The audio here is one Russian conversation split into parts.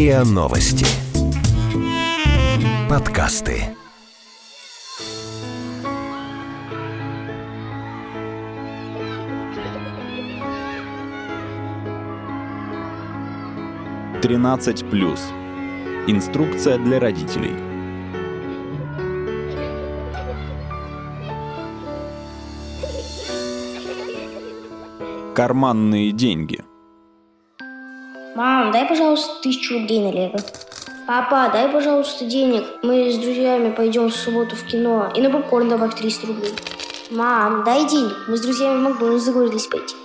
РИА Новости. Подкасты. Тринадцать плюс. Инструкция для родителей. Карманные деньги – Мам, дай, пожалуйста, тысячу рублей на лего. Папа, дай, пожалуйста, денег. Мы с друзьями пойдем в субботу в кино. И на попкорн добавь 300 рублей. Мам, дай денег. Мы с друзьями в Макдональдс договорились пойти.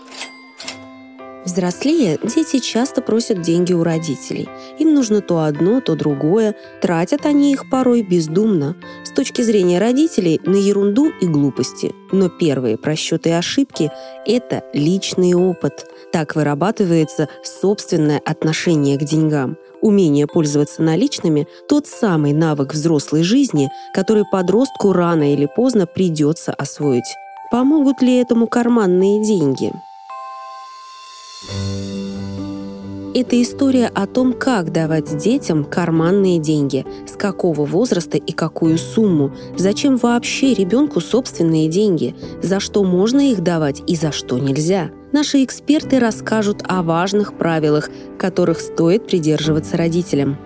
Взрослее, дети часто просят деньги у родителей. Им нужно то одно, то другое. Тратят они их порой бездумно. С точки зрения родителей, на ерунду и глупости. Но первые просчеты и ошибки – это личный опыт. Так вырабатывается собственное отношение к деньгам. Умение пользоваться наличными – тот самый навык взрослой жизни, который подростку рано или поздно придется освоить. Помогут ли этому карманные деньги? Это история о том, как давать детям карманные деньги, с какого возраста и какую сумму, зачем вообще ребенку собственные деньги, за что можно их давать и за что нельзя. Наши эксперты расскажут о важных правилах, которых стоит придерживаться родителям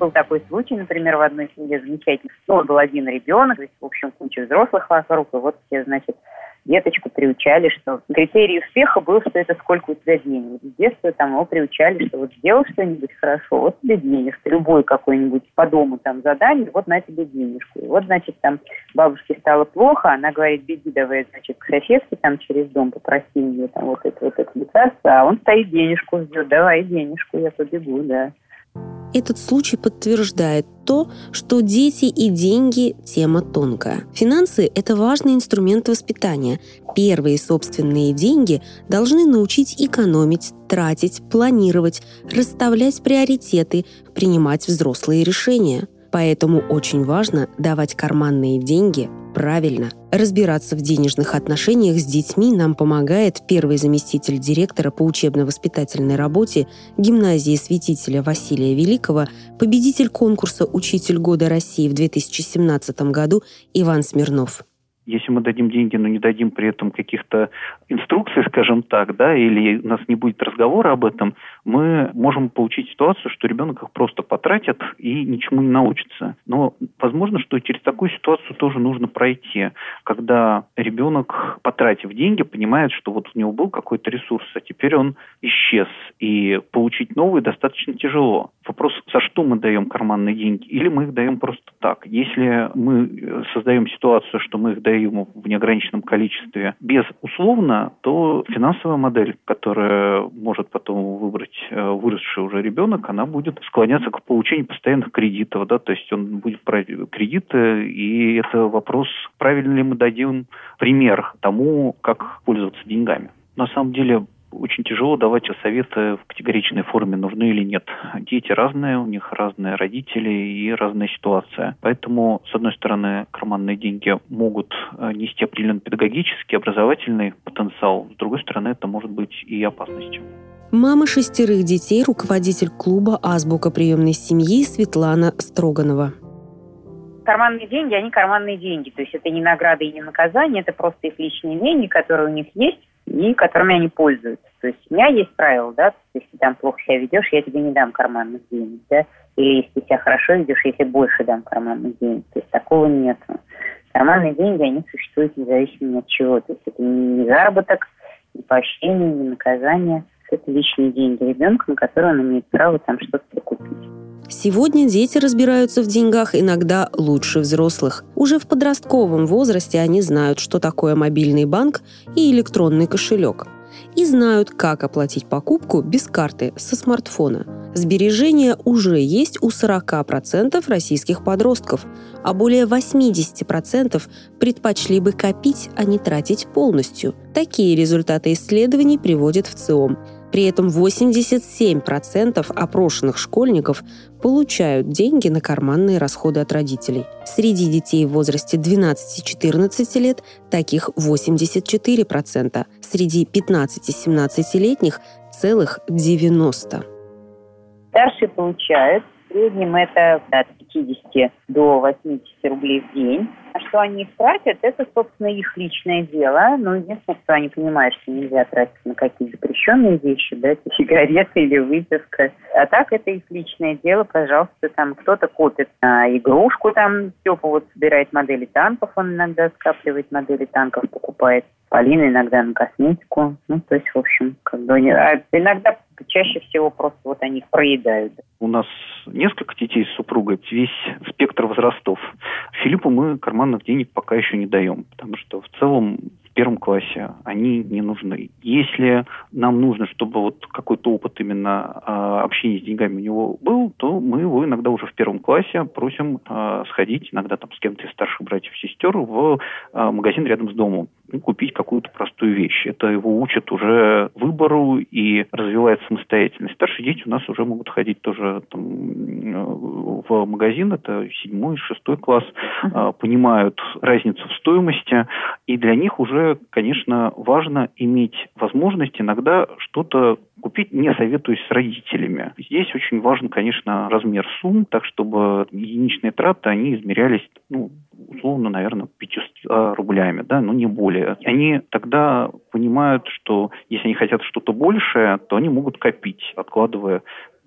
был такой случай, например, в одной семье замечательно. Ну, был один ребенок, в общем, куча взрослых вокруг, и вот все, значит, деточку приучали, что критерий успеха был, что это сколько у тебя денег. С детства там его приучали, что вот сделал что-нибудь хорошо, вот тебе денежка, любой какой-нибудь по дому там задание, вот на тебе денежку. И вот, значит, там бабушке стало плохо, она говорит, беги давай, значит, к соседке там через дом, попроси мне там вот это, вот это лекарство, а он стоит денежку ждет, давай денежку, я побегу, да. Этот случай подтверждает то, что дети и деньги – тема тонкая. Финансы – это важный инструмент воспитания. Первые собственные деньги должны научить экономить, тратить, планировать, расставлять приоритеты, принимать взрослые решения. Поэтому очень важно давать карманные деньги правильно. Разбираться в денежных отношениях с детьми нам помогает первый заместитель директора по учебно-воспитательной работе гимназии святителя Василия Великого, победитель конкурса «Учитель года России» в 2017 году Иван Смирнов. Если мы дадим деньги, но не дадим при этом каких-то инструкций, скажем так, да, или у нас не будет разговора об этом, мы можем получить ситуацию, что ребенок их просто потратит и ничему не научится. Но возможно, что через такую ситуацию тоже нужно пройти, когда ребенок, потратив деньги, понимает, что вот у него был какой-то ресурс, а теперь он исчез, и получить новый достаточно тяжело. Вопрос, за что мы даем карманные деньги, или мы их даем просто так. Если мы создаем ситуацию, что мы их даем в неограниченном количестве безусловно, то финансовая модель, которая может потом выбрать э, выросший уже ребенок, она будет склоняться к получению постоянных кредитов, да, то есть он будет брать кредиты, и это вопрос, правильно ли мы дадим пример тому, как пользоваться деньгами. На самом деле очень тяжело давать советы в категоричной форме, нужны или нет. Дети разные, у них разные родители и разная ситуация. Поэтому, с одной стороны, карманные деньги могут э, нести определенный педагогический, образовательный потенциал, с другой стороны, это может быть и опасностью. Мама шестерых детей, руководитель клуба «Азбука приемной семьи» Светлана Строганова карманные деньги, они карманные деньги. То есть это не награды и не наказание, это просто их личные деньги, которые у них есть и которыми они пользуются. То есть у меня есть правило, да, если там плохо себя ведешь, я тебе не дам карманных денег, да, или если себя хорошо ведешь, я тебе больше дам карманных денег. То есть такого нет. Карманные деньги, они существуют независимо от чего. То есть это не заработок, не поощрение, не наказание. Это личные деньги ребенка, на которые он имеет право там что-то купить. Сегодня дети разбираются в деньгах иногда лучше взрослых. Уже в подростковом возрасте они знают, что такое мобильный банк и электронный кошелек. И знают, как оплатить покупку без карты со смартфона. Сбережения уже есть у 40% российских подростков, а более 80% предпочли бы копить, а не тратить полностью. Такие результаты исследований приводят в ЦИОМ – при этом 87% опрошенных школьников получают деньги на карманные расходы от родителей. Среди детей в возрасте 12-14 лет таких 84%. Среди 15-17-летних целых 90%. Старшие получают в среднем это от 50 до 80 рублей в день. А что они их тратят, это, собственно, их личное дело. Но единственное, что они понимают, что нельзя тратить на какие-то запрещенные вещи, да, сигареты или выпивка. А так это их личное дело, пожалуйста, там кто-то копит на игрушку, там Степа вот собирает модели танков, он иногда скапливает модели танков, покупает. Полина иногда на косметику. Ну, то есть, в общем, как бы... А иногда чаще всего просто вот они их проедают. У нас несколько детей с супругой, весь спектр возрастов. Филиппу мы карманных денег пока еще не даем, потому что в целом в первом классе они не нужны. Если нам нужно, чтобы вот какой-то опыт именно э, общения с деньгами у него был, то мы его иногда уже в первом классе просим э, сходить, иногда там с кем-то из старших братьев и сестер в э, магазин рядом с домом ну, купить какую-то простую вещь. Это его учат уже выбору и развивает самостоятельность. Старшие дети у нас уже могут ходить тоже там, в магазин, это седьмой, шестой класс, uh-huh. понимают разницу в стоимости, и для них уже уже, конечно, важно иметь возможность иногда что-то купить, не советуясь с родителями. Здесь очень важен, конечно, размер сумм, так чтобы единичные траты, они измерялись, ну, условно, наверное, 500 рублями, да, но не более. Они тогда понимают, что если они хотят что-то большее, то они могут копить, откладывая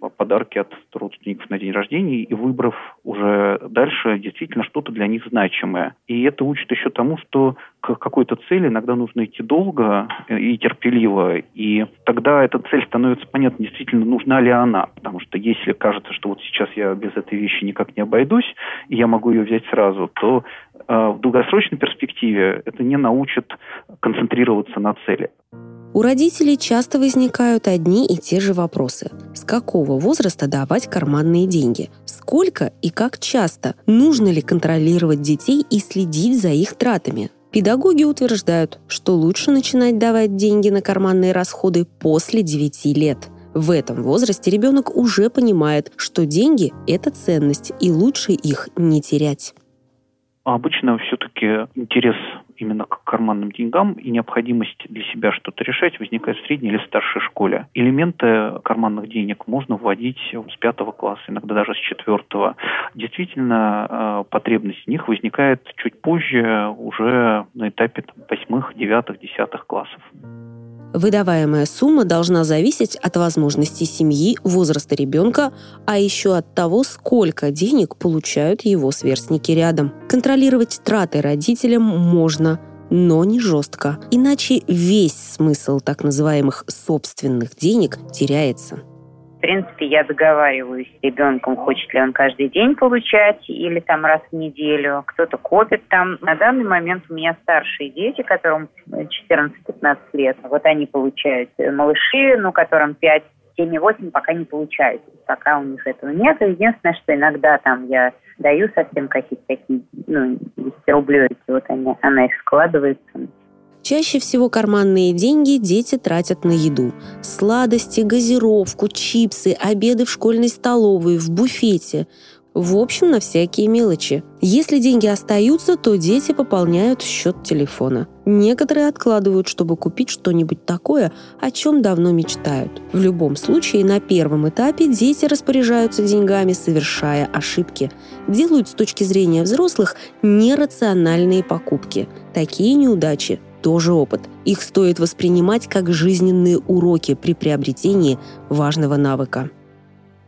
подарки от родственников на день рождения и выбрав уже дальше действительно что-то для них значимое. И это учит еще тому, что к какой-то цели иногда нужно идти долго и терпеливо, и тогда эта цель становится понятна, действительно нужна ли она, потому что если кажется, что вот сейчас я без этой вещи никак не обойдусь, и я могу ее взять сразу, то э, в долгосрочной перспективе это не научит концентрироваться на цели. У родителей часто возникают одни и те же вопросы. С какого возраста давать карманные деньги? Сколько и как часто? Нужно ли контролировать детей и следить за их тратами? Педагоги утверждают, что лучше начинать давать деньги на карманные расходы после 9 лет. В этом возрасте ребенок уже понимает, что деньги – это ценность, и лучше их не терять. Обычно все-таки интерес именно к карманным деньгам и необходимость для себя что-то решать возникает в средней или старшей школе. Элементы карманных денег можно вводить с пятого класса, иногда даже с четвертого. Действительно, э, потребность в них возникает чуть позже, уже на этапе восьмых, девятых, десятых классов. Выдаваемая сумма должна зависеть от возможностей семьи, возраста ребенка, а еще от того, сколько денег получают его сверстники рядом. Контролировать траты родителям можно, но не жестко, иначе весь смысл так называемых собственных денег теряется принципе, я договариваюсь с ребенком, хочет ли он каждый день получать или там раз в неделю. Кто-то копит там. На данный момент у меня старшие дети, которым 14-15 лет. Вот они получают малыши, ну, которым 5 7-8 пока не получают. Пока у них этого нет. Единственное, что иногда там я даю совсем какие-то такие, ну, 10 рублей, вот они, она их складывает. Чаще всего карманные деньги дети тратят на еду. Сладости, газировку, чипсы, обеды в школьной столовой, в буфете. В общем, на всякие мелочи. Если деньги остаются, то дети пополняют счет телефона. Некоторые откладывают, чтобы купить что-нибудь такое, о чем давно мечтают. В любом случае, на первом этапе дети распоряжаются деньгами, совершая ошибки. Делают с точки зрения взрослых нерациональные покупки. Такие неудачи тоже опыт. Их стоит воспринимать как жизненные уроки при приобретении важного навыка.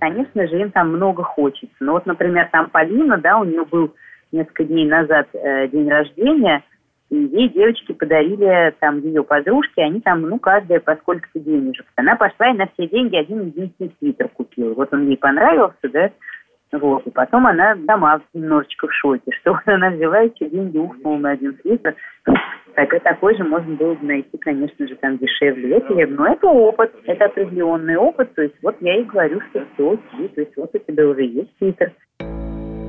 Конечно же, им там много хочется. Но вот, например, там Полина, да, у нее был несколько дней назад э, день рождения, и ей девочки подарили там ее подружки, они там, ну, каждая по сколько-то денежек. Она пошла и на все деньги один единственный свитер купила. Вот он ей понравился, да, вот. И потом она сама немножечко в шоке, что она взяла эти деньги, ухнула на один свитер. Так и такой же можно было бы найти, конечно же, там дешевле. Это, но это опыт, это определенный опыт. То есть вот я и говорю, что все окей, то есть вот у тебя уже есть свитер.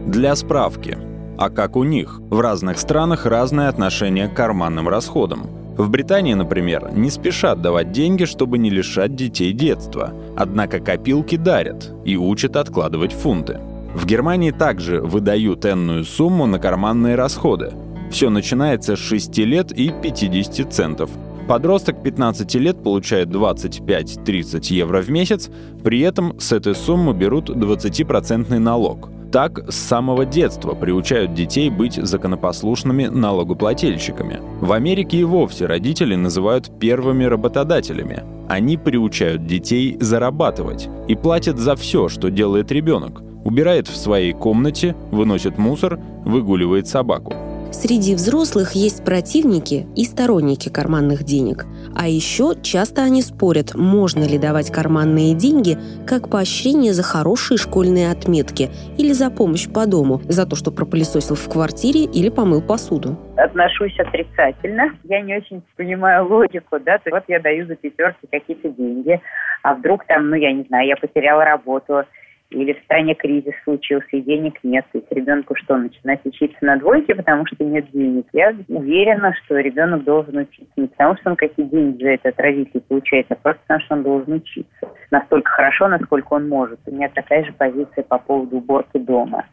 Для справки. А как у них? В разных странах разное отношение к карманным расходам. В Британии, например, не спешат давать деньги, чтобы не лишать детей детства. Однако копилки дарят и учат откладывать фунты. В Германии также выдают энную сумму на карманные расходы. Все начинается с 6 лет и 50 центов. Подросток 15 лет получает 25-30 евро в месяц, при этом с этой суммы берут 20% налог. Так, с самого детства приучают детей быть законопослушными налогоплательщиками. В Америке и вовсе родители называют первыми работодателями. Они приучают детей зарабатывать и платят за все, что делает ребенок. Убирает в своей комнате, выносит мусор, выгуливает собаку. Среди взрослых есть противники и сторонники карманных денег. А еще часто они спорят, можно ли давать карманные деньги как поощрение за хорошие школьные отметки или за помощь по дому, за то, что пропылесосил в квартире или помыл посуду. Отношусь отрицательно. Я не очень понимаю логику, да, вот я даю за пятерки какие-то деньги, а вдруг там, ну, я не знаю, я потеряла работу, или в стране кризис случился, и денег нет, есть ребенку что, начинать учиться на двойке, потому что нет денег. Я уверена, что ребенок должен учиться не потому, что он какие деньги за это от родителей получает, а просто потому, что он должен учиться. Настолько хорошо, насколько он может. У меня такая же позиция по поводу уборки дома.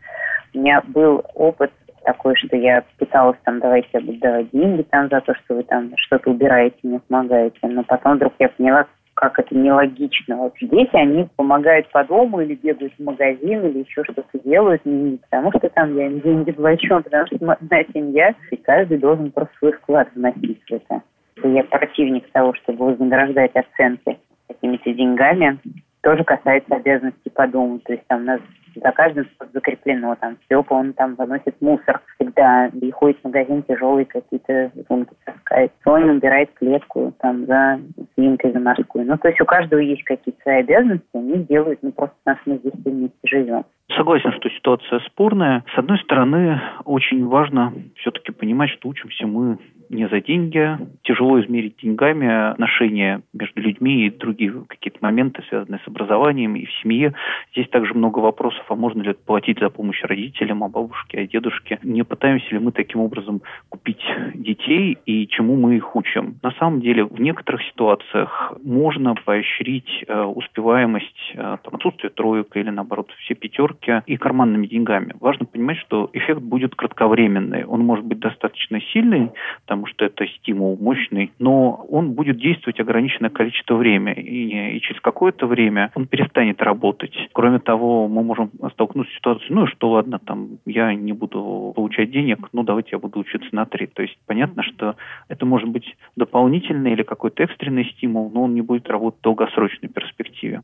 У меня был опыт такой, что я пыталась там, давайте я буду давать деньги там за то, что вы там что-то убираете, мне помогаете. Но потом вдруг я поняла, как это нелогично. Вот дети, они помогают по дому или бегают в магазин, или еще что-то делают, не потому что там я им деньги плачу, а потому что одна семья, и каждый должен просто свой вклад вносить в это. Я противник того, чтобы вознаграждать оценки какими-то деньгами. Тоже касается обязанностей по дому. То есть там у нас за каждым закреплено. Там Степа, он там выносит мусор всегда и ходит в магазин тяжелые какие-то сумки таскает. Соня убирает клетку там за свинкой, за морскую. Ну, то есть у каждого есть какие-то свои обязанности, они делают, ну, просто нас мы здесь вместе живем. Согласен, что ситуация спорная. С одной стороны, очень важно все-таки понимать, что учимся мы не за деньги. Тяжело измерить деньгами отношения между людьми и другие какие-то моменты, связанные с образованием и в семье. Здесь также много вопросов, а можно ли платить за помощь родителям, а бабушке, а дедушке. Не пытаемся ли мы таким образом купить детей и чему мы их учим. На самом деле, в некоторых ситуациях можно поощрить э, успеваемость, э, там, отсутствие троек или, наоборот, все пятерки и карманными деньгами. Важно понимать, что эффект будет кратковременный. Он может быть достаточно сильный, потому что это стимул мощный, но он будет действовать ограниченное количество времени, и, и через какое-то время он перестанет работать. Кроме того, мы можем столкнуться с ситуацией, ну и что, ладно, там, я не буду получать денег, ну давайте я буду учиться на три. То есть понятно, что это может быть дополнительный или какой-то экстренный стимул, но он не будет работать в долгосрочной перспективе.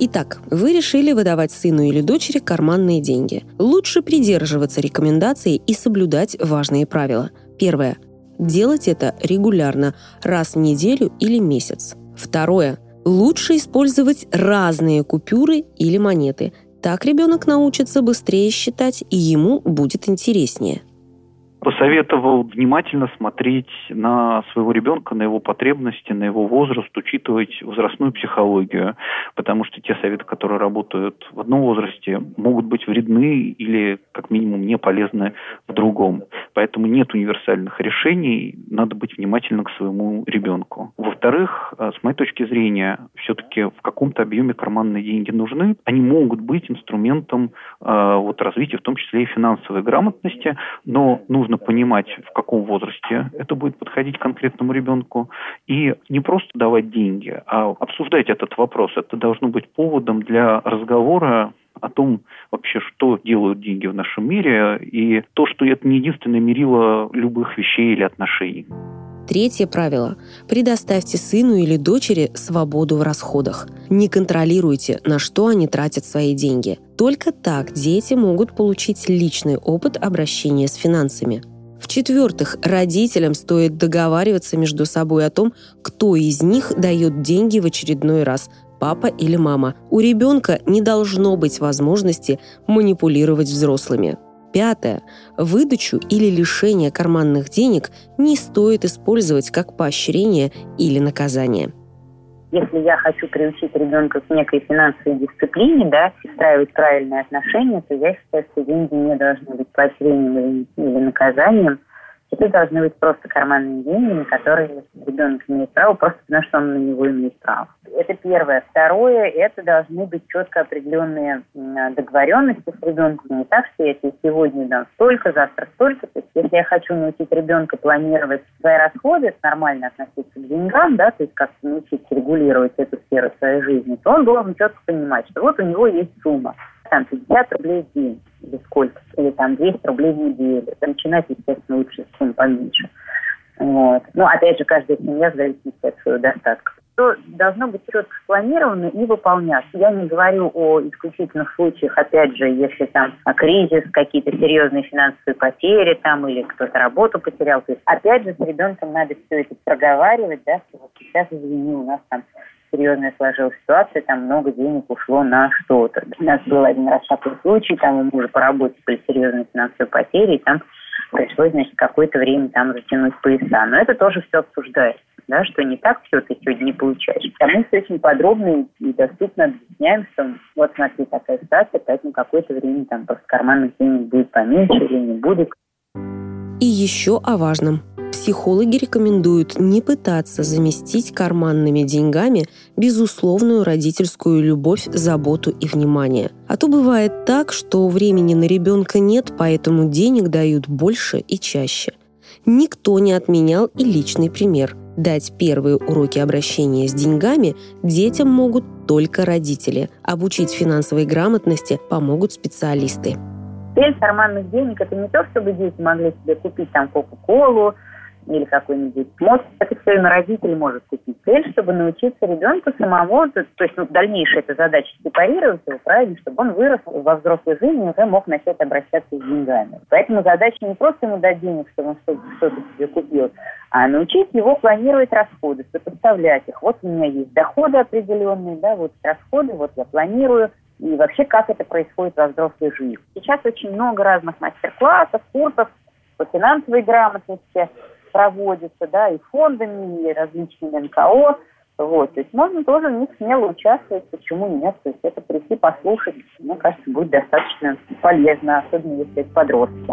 Итак, вы решили выдавать сыну или дочери карманные деньги. Лучше придерживаться рекомендаций и соблюдать важные правила. Первое. Делать это регулярно, раз в неделю или месяц. Второе. Лучше использовать разные купюры или монеты. Так ребенок научится быстрее считать, и ему будет интереснее посоветовал внимательно смотреть на своего ребенка, на его потребности, на его возраст, учитывать возрастную психологию, потому что те советы, которые работают в одном возрасте, могут быть вредны или, как минимум, не полезны в другом. Поэтому нет универсальных решений, надо быть внимательным к своему ребенку. Во-вторых, э, с моей точки зрения, все-таки в каком-то объеме карманные деньги нужны. Они могут быть инструментом э, вот, развития, в том числе и финансовой грамотности, но нужно нужно понимать, в каком возрасте это будет подходить конкретному ребенку. И не просто давать деньги, а обсуждать этот вопрос. Это должно быть поводом для разговора о том вообще, что делают деньги в нашем мире, и то, что это не единственное мерило любых вещей или отношений. Третье правило. Предоставьте сыну или дочери свободу в расходах. Не контролируйте, на что они тратят свои деньги. Только так дети могут получить личный опыт обращения с финансами. В-четвертых, родителям стоит договариваться между собой о том, кто из них дает деньги в очередной раз – папа или мама. У ребенка не должно быть возможности манипулировать взрослыми. Пятое. Выдачу или лишение карманных денег не стоит использовать как поощрение или наказание. Если я хочу приучить ребенка к некой финансовой дисциплине, да, устраивать правильные отношения, то я считаю, что деньги не должны быть поощрением или наказанием. Это должны быть просто карманные деньги, на которые ребенок имеет право, просто потому что он на него имеет право. Это первое. Второе, это должны быть четко определенные договоренности с ребенком. Не так, что я тебе сегодня дам столько, завтра столько. То есть, если я хочу научить ребенка планировать свои расходы, нормально относиться к деньгам, да, то есть как научить регулировать эту сферу своей жизни, то он должен четко понимать, что вот у него есть сумма, там 50 рублей в день или сколько, или там 200 рублей в неделю. Начинать, естественно, лучше с сумм поменьше. Вот. Ну, опять же, каждая семья в зависимости от своего достатка. То должно быть четко спланировано и выполняться. Я не говорю о исключительных случаях, опять же, если там кризис, какие-то серьезные финансовые потери там или кто-то работу потерял. То есть, опять же, с ребенком надо все это проговаривать, да, что вот сейчас, извини, у нас там серьезная сложилась ситуация, там много денег ушло на что-то. У нас был один раз такой случай, там у мужа по работе были серьезные финансовые потери, и там пришлось, значит, какое-то время там затянуть пояса. Но это тоже все обсуждается, да, что не так все ты сегодня не получаешь. А мы все очень подробно и доступно объясняем, что вот смотри, такая ситуация, поэтому какое-то время там просто карманных денег будет поменьше или не будет. И еще о важном – Психологи рекомендуют не пытаться заместить карманными деньгами безусловную родительскую любовь, заботу и внимание. А то бывает так, что времени на ребенка нет, поэтому денег дают больше и чаще. Никто не отменял и личный пример. Дать первые уроки обращения с деньгами детям могут только родители. Обучить финансовой грамотности помогут специалисты. Цель карманных денег – это не то, чтобы дети могли себе купить там Кока-Колу, или какой-нибудь мост, это все на родитель может купить. Цель, чтобы научиться ребенку самому, то, то есть ну, дальнейшая эта задача сепарировать его правильно, чтобы он вырос во взрослой жизни и уже мог начать обращаться с деньгами. Поэтому задача не просто ему дать денег, чтобы он что-то себе купил, а научить его планировать расходы, сопоставлять их. Вот у меня есть доходы определенные, да, вот расходы, вот я планирую, и вообще как это происходит во взрослой жизни. Сейчас очень много разных мастер-классов, курсов по финансовой грамотности, проводится, да, и фондами, и различными НКО. Вот, то есть можно тоже в них смело участвовать, почему нет, то есть это прийти послушать, мне кажется, будет достаточно полезно, особенно если это подростки.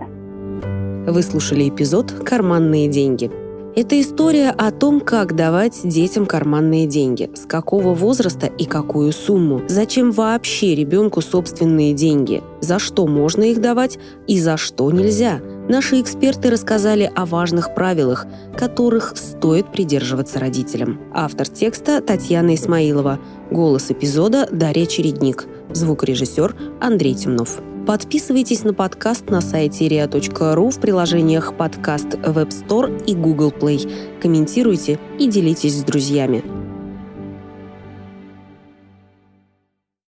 Вы слушали эпизод «Карманные деньги». Это история о том, как давать детям карманные деньги, с какого возраста и какую сумму, зачем вообще ребенку собственные деньги, за что можно их давать и за что нельзя. Наши эксперты рассказали о важных правилах, которых стоит придерживаться родителям. Автор текста Татьяна Исмаилова. Голос эпизода Дарья Чередник. Звукорежиссер Андрей Темнов. Подписывайтесь на подкаст на сайте ria.ru в приложениях подкаст Web Store и Google Play. Комментируйте и делитесь с друзьями.